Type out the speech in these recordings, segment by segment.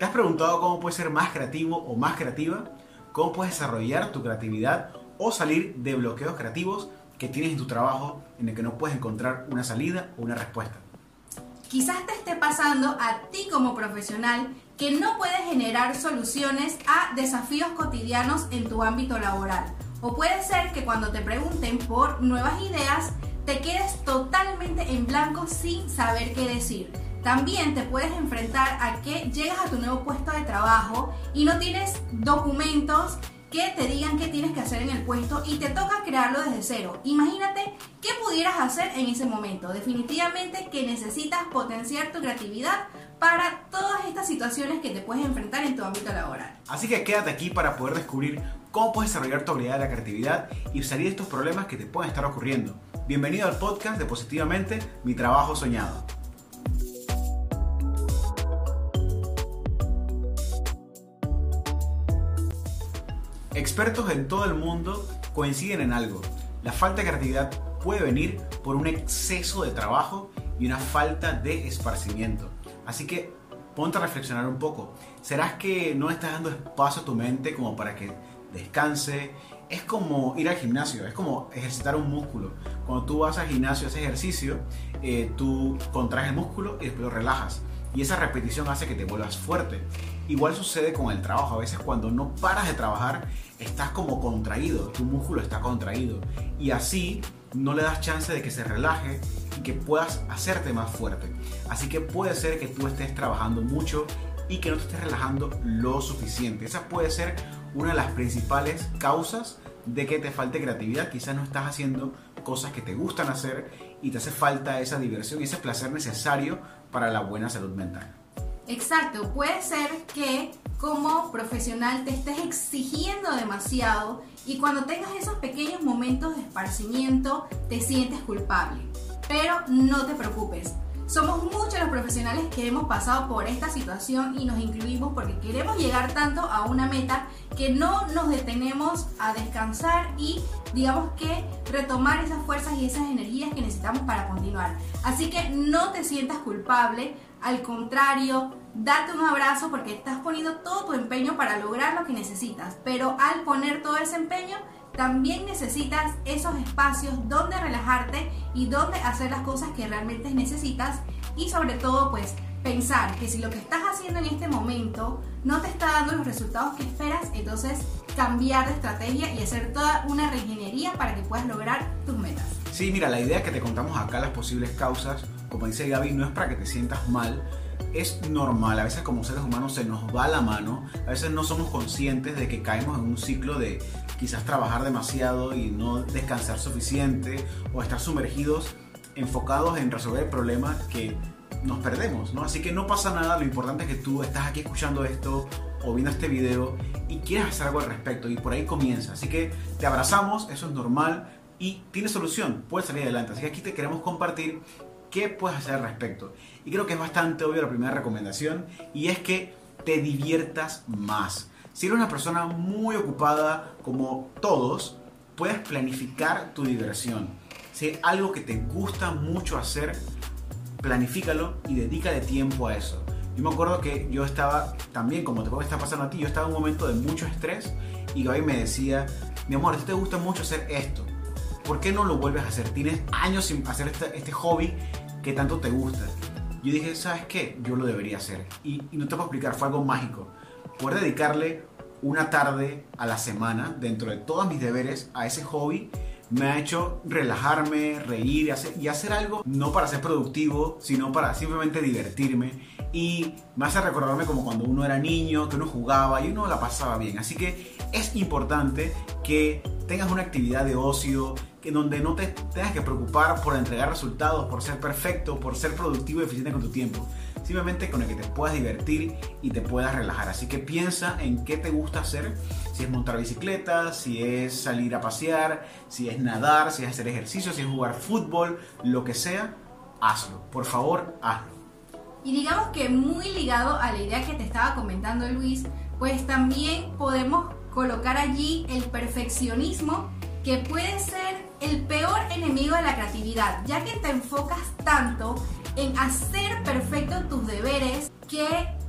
¿Te has preguntado cómo puedes ser más creativo o más creativa? ¿Cómo puedes desarrollar tu creatividad o salir de bloqueos creativos que tienes en tu trabajo en el que no puedes encontrar una salida o una respuesta? Quizás te esté pasando a ti como profesional que no puedes generar soluciones a desafíos cotidianos en tu ámbito laboral. O puede ser que cuando te pregunten por nuevas ideas, te quedes totalmente en blanco sin saber qué decir. También te puedes enfrentar a que llegas a tu nuevo puesto de trabajo y no tienes documentos que te digan qué tienes que hacer en el puesto y te toca crearlo desde cero. Imagínate qué pudieras hacer en ese momento. Definitivamente que necesitas potenciar tu creatividad para todas estas situaciones que te puedes enfrentar en tu ámbito laboral. Así que quédate aquí para poder descubrir cómo puedes desarrollar tu habilidad de la creatividad y salir de estos problemas que te pueden estar ocurriendo. Bienvenido al podcast de Positivamente, mi trabajo soñado. Expertos en todo el mundo coinciden en algo. La falta de creatividad puede venir por un exceso de trabajo y una falta de esparcimiento. Así que ponte a reflexionar un poco. ¿Serás que no estás dando espacio a tu mente como para que descanse? Es como ir al gimnasio, es como ejercitar un músculo. Cuando tú vas al gimnasio, haces ejercicio, eh, tú contraes el músculo y después lo relajas. Y esa repetición hace que te vuelvas fuerte. Igual sucede con el trabajo. A veces cuando no paras de trabajar, estás como contraído, tu músculo está contraído. Y así no le das chance de que se relaje y que puedas hacerte más fuerte. Así que puede ser que tú estés trabajando mucho y que no te estés relajando lo suficiente. Esa puede ser una de las principales causas de que te falte creatividad. Quizás no estás haciendo cosas que te gustan hacer y te hace falta esa diversión y ese placer necesario para la buena salud mental. Exacto, puede ser que como profesional te estés exigiendo demasiado y cuando tengas esos pequeños momentos de esparcimiento te sientes culpable. Pero no te preocupes, somos muchos los profesionales que hemos pasado por esta situación y nos incluimos porque queremos llegar tanto a una meta que no nos detenemos a descansar y digamos que retomar esas fuerzas y esas energías que necesitamos para continuar. Así que no te sientas culpable, al contrario, date un abrazo porque estás poniendo todo tu empeño para lograr lo que necesitas, pero al poner todo ese empeño también necesitas esos espacios donde relajarte y donde hacer las cosas que realmente necesitas y sobre todo pues pensar que si lo que estás haciendo en este momento no te está dando los resultados que esperas, entonces cambiar de estrategia y hacer toda una reingeniería para que puedas lograr tus metas. Sí, mira, la idea que te contamos acá, las posibles causas, como dice Gaby, no es para que te sientas mal, es normal, a veces como seres humanos se nos va la mano, a veces no somos conscientes de que caemos en un ciclo de quizás trabajar demasiado y no descansar suficiente o estar sumergidos, enfocados en resolver el problema que nos perdemos, ¿no? Así que no pasa nada, lo importante es que tú estás aquí escuchando esto o viendo este video y quieres hacer algo al respecto y por ahí comienza. Así que te abrazamos, eso es normal y tiene solución, puedes salir adelante. Así que aquí te queremos compartir qué puedes hacer al respecto. Y creo que es bastante obvio la primera recomendación y es que te diviertas más. Si eres una persona muy ocupada como todos, puedes planificar tu diversión. Si hay algo que te gusta mucho hacer, planifícalo y dedícale tiempo a eso. Yo me acuerdo que yo estaba también, como te puede estar pasando a ti, yo estaba en un momento de mucho estrés y Gaby me decía, mi amor, a ti te gusta mucho hacer esto. ¿Por qué no lo vuelves a hacer? Tienes años sin hacer este, este hobby que tanto te gusta. Yo dije, ¿sabes qué? Yo lo debería hacer. Y, no te puedo explicar, fue algo mágico. Poder dedicarle una tarde a la semana dentro de todos mis deberes a ese hobby me ha hecho relajarme, reír y hacer algo no para ser productivo, sino para simplemente divertirme. Y me hace recordarme como cuando uno era niño, que uno jugaba y uno la pasaba bien. Así que es importante que tengas una actividad de ocio, que donde no te tengas que preocupar por entregar resultados, por ser perfecto, por ser productivo y eficiente con tu tiempo. Simplemente con el que te puedas divertir y te puedas relajar. Así que piensa en qué te gusta hacer. Si es montar bicicleta, si es salir a pasear, si es nadar, si es hacer ejercicio, si es jugar fútbol, lo que sea, hazlo. Por favor, hazlo. Y digamos que muy ligado a la idea que te estaba comentando Luis, pues también podemos colocar allí el perfeccionismo que puede ser el peor enemigo de la creatividad, ya que te enfocas tanto en hacer perfecto tus deberes que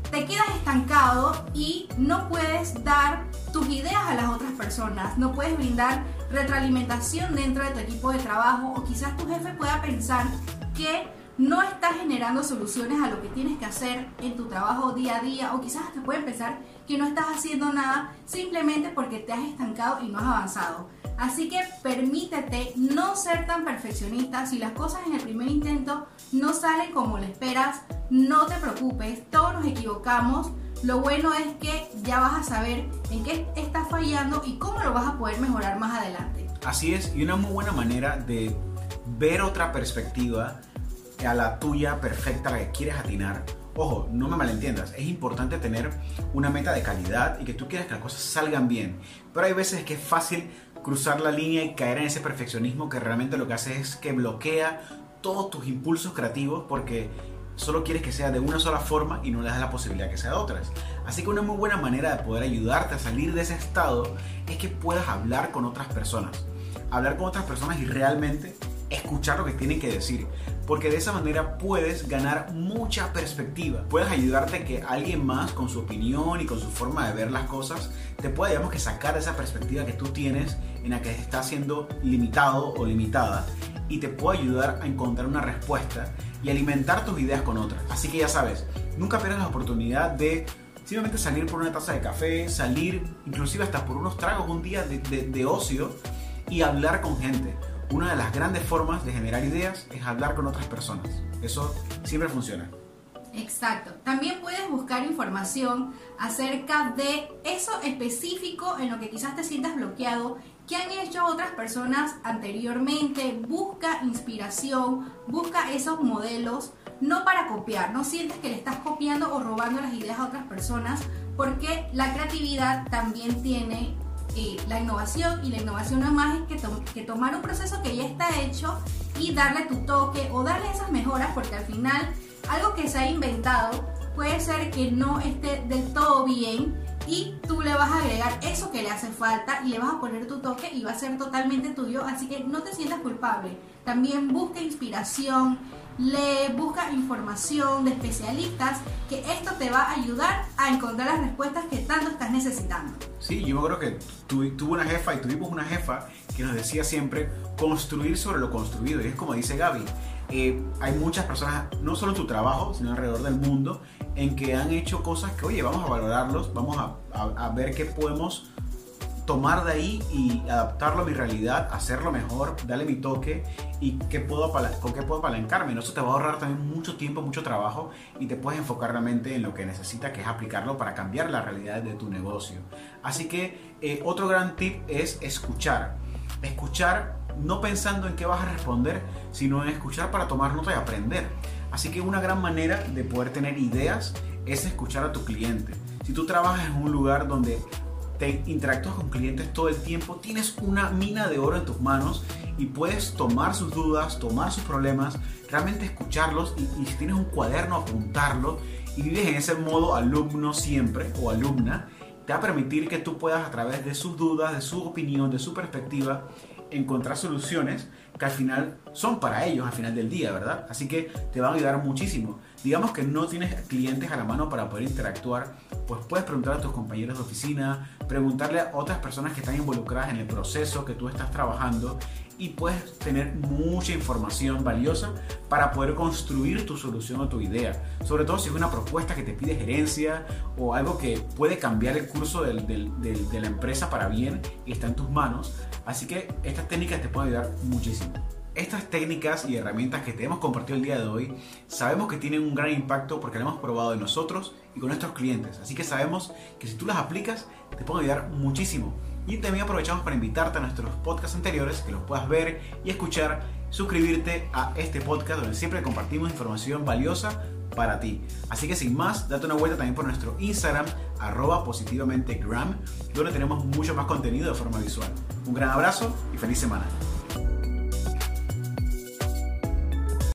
te quedas estancado y no puedes dar tus ideas a las otras personas, no puedes brindar retroalimentación dentro de tu equipo de trabajo o quizás tu jefe pueda pensar que no estás generando soluciones a lo que tienes que hacer en tu trabajo día a día o quizás te pueden pensar que no estás haciendo nada simplemente porque te has estancado y no has avanzado. Así que permítete no ser tan perfeccionista. Si las cosas en el primer intento no salen como lo esperas, no te preocupes, todos nos equivocamos. Lo bueno es que ya vas a saber en qué estás fallando y cómo lo vas a poder mejorar más adelante. Así es, y una muy buena manera de ver otra perspectiva a la tuya perfecta, la que quieres atinar. Ojo, no me malentiendas, es importante tener una meta de calidad y que tú quieras que las cosas salgan bien. Pero hay veces que es fácil cruzar la línea y caer en ese perfeccionismo que realmente lo que hace es que bloquea todos tus impulsos creativos porque solo quieres que sea de una sola forma y no le das la posibilidad que sea de otras. Así que una muy buena manera de poder ayudarte a salir de ese estado es que puedas hablar con otras personas. Hablar con otras personas y realmente escuchar lo que tienen que decir. Porque de esa manera puedes ganar mucha perspectiva. Puedes ayudarte que alguien más con su opinión y con su forma de ver las cosas te pueda, digamos que sacar esa perspectiva que tú tienes en la que estás siendo limitado o limitada y te puede ayudar a encontrar una respuesta y alimentar tus ideas con otras. Así que ya sabes, nunca pierdas la oportunidad de simplemente salir por una taza de café, salir inclusive hasta por unos tragos un día de ocio y hablar con gente. Una de las grandes formas de generar ideas es hablar con otras personas. Eso siempre funciona. Exacto. También puedes buscar información acerca de eso específico en lo que quizás te sientas bloqueado, que han hecho otras personas anteriormente. Busca inspiración, busca esos modelos, no para copiar, no sientes que le estás copiando o robando las ideas a otras personas, porque la creatividad también tiene la innovación y la innovación no es más que, que tomar un proceso que ya está hecho y darle tu toque o darle esas mejoras porque al final algo que se ha inventado puede ser que no esté del todo bien y le vas a agregar eso que le hace falta y le vas a poner tu toque y va a ser totalmente tuyo, así que no te sientas culpable. También busca inspiración, le busca información de especialistas, que esto te va a ayudar a encontrar las respuestas que tanto estás necesitando. Sí, yo acuerdo que tuve una jefa y tuvimos una jefa que nos decía siempre construir sobre lo construido. Y es como dice Gaby, eh, hay muchas personas, no solo en tu trabajo, sino alrededor del mundo, en que han hecho cosas que, oye, vamos a valorarlos, vamos a, a ver qué podemos tomar de ahí y adaptarlo a mi realidad, hacerlo mejor, darle mi toque y qué puedo con qué puedo apalancarme. Eso te va a ahorrar también mucho tiempo, mucho trabajo y te puedes enfocar realmente en lo que necesitas, que es aplicarlo para cambiar la realidad de tu negocio. Así que eh, otro gran tip es escuchar. Escuchar no pensando en qué vas a responder, sino en escuchar para tomar nota y aprender. Así que una gran manera de poder tener ideas es escuchar a tu cliente. Si tú trabajas en un lugar donde te interactúas con clientes todo el tiempo, tienes una mina de oro en tus manos y puedes tomar sus dudas, tomar sus problemas, realmente escucharlos y, si tienes un cuaderno, apuntarlo y vives en ese modo alumno siempre o alumna, te va a permitir que tú puedas a través de sus dudas, de su opinión, de su perspectiva, encontrar soluciones que al final son para ellos al final del día, ¿verdad? Así que te van a ayudar muchísimo. Digamos que no tienes clientes a la mano para poder interactuar, pues puedes preguntar a tus compañeros de oficina, preguntarle a otras personas que están involucradas en el proceso que tú estás trabajando y puedes tener mucha información valiosa para poder construir tu solución o tu idea. Sobre todo si es una propuesta que te pide gerencia o algo que puede cambiar el curso de la empresa para bien está en tus manos. Así que estas técnicas te pueden ayudar muchísimo. Estas técnicas y herramientas que te hemos compartido el día de hoy, sabemos que tienen un gran impacto porque las hemos probado en nosotros y con nuestros clientes. Así que sabemos que si tú las aplicas, te pueden ayudar muchísimo. Y también aprovechamos para invitarte a nuestros podcasts anteriores, que los puedas ver y escuchar, suscribirte a este podcast donde siempre compartimos información valiosa para ti. Así que sin más, date una vuelta también por nuestro Instagram, arroba positivamente gram, donde tenemos mucho más contenido de forma visual. Un gran abrazo y feliz semana.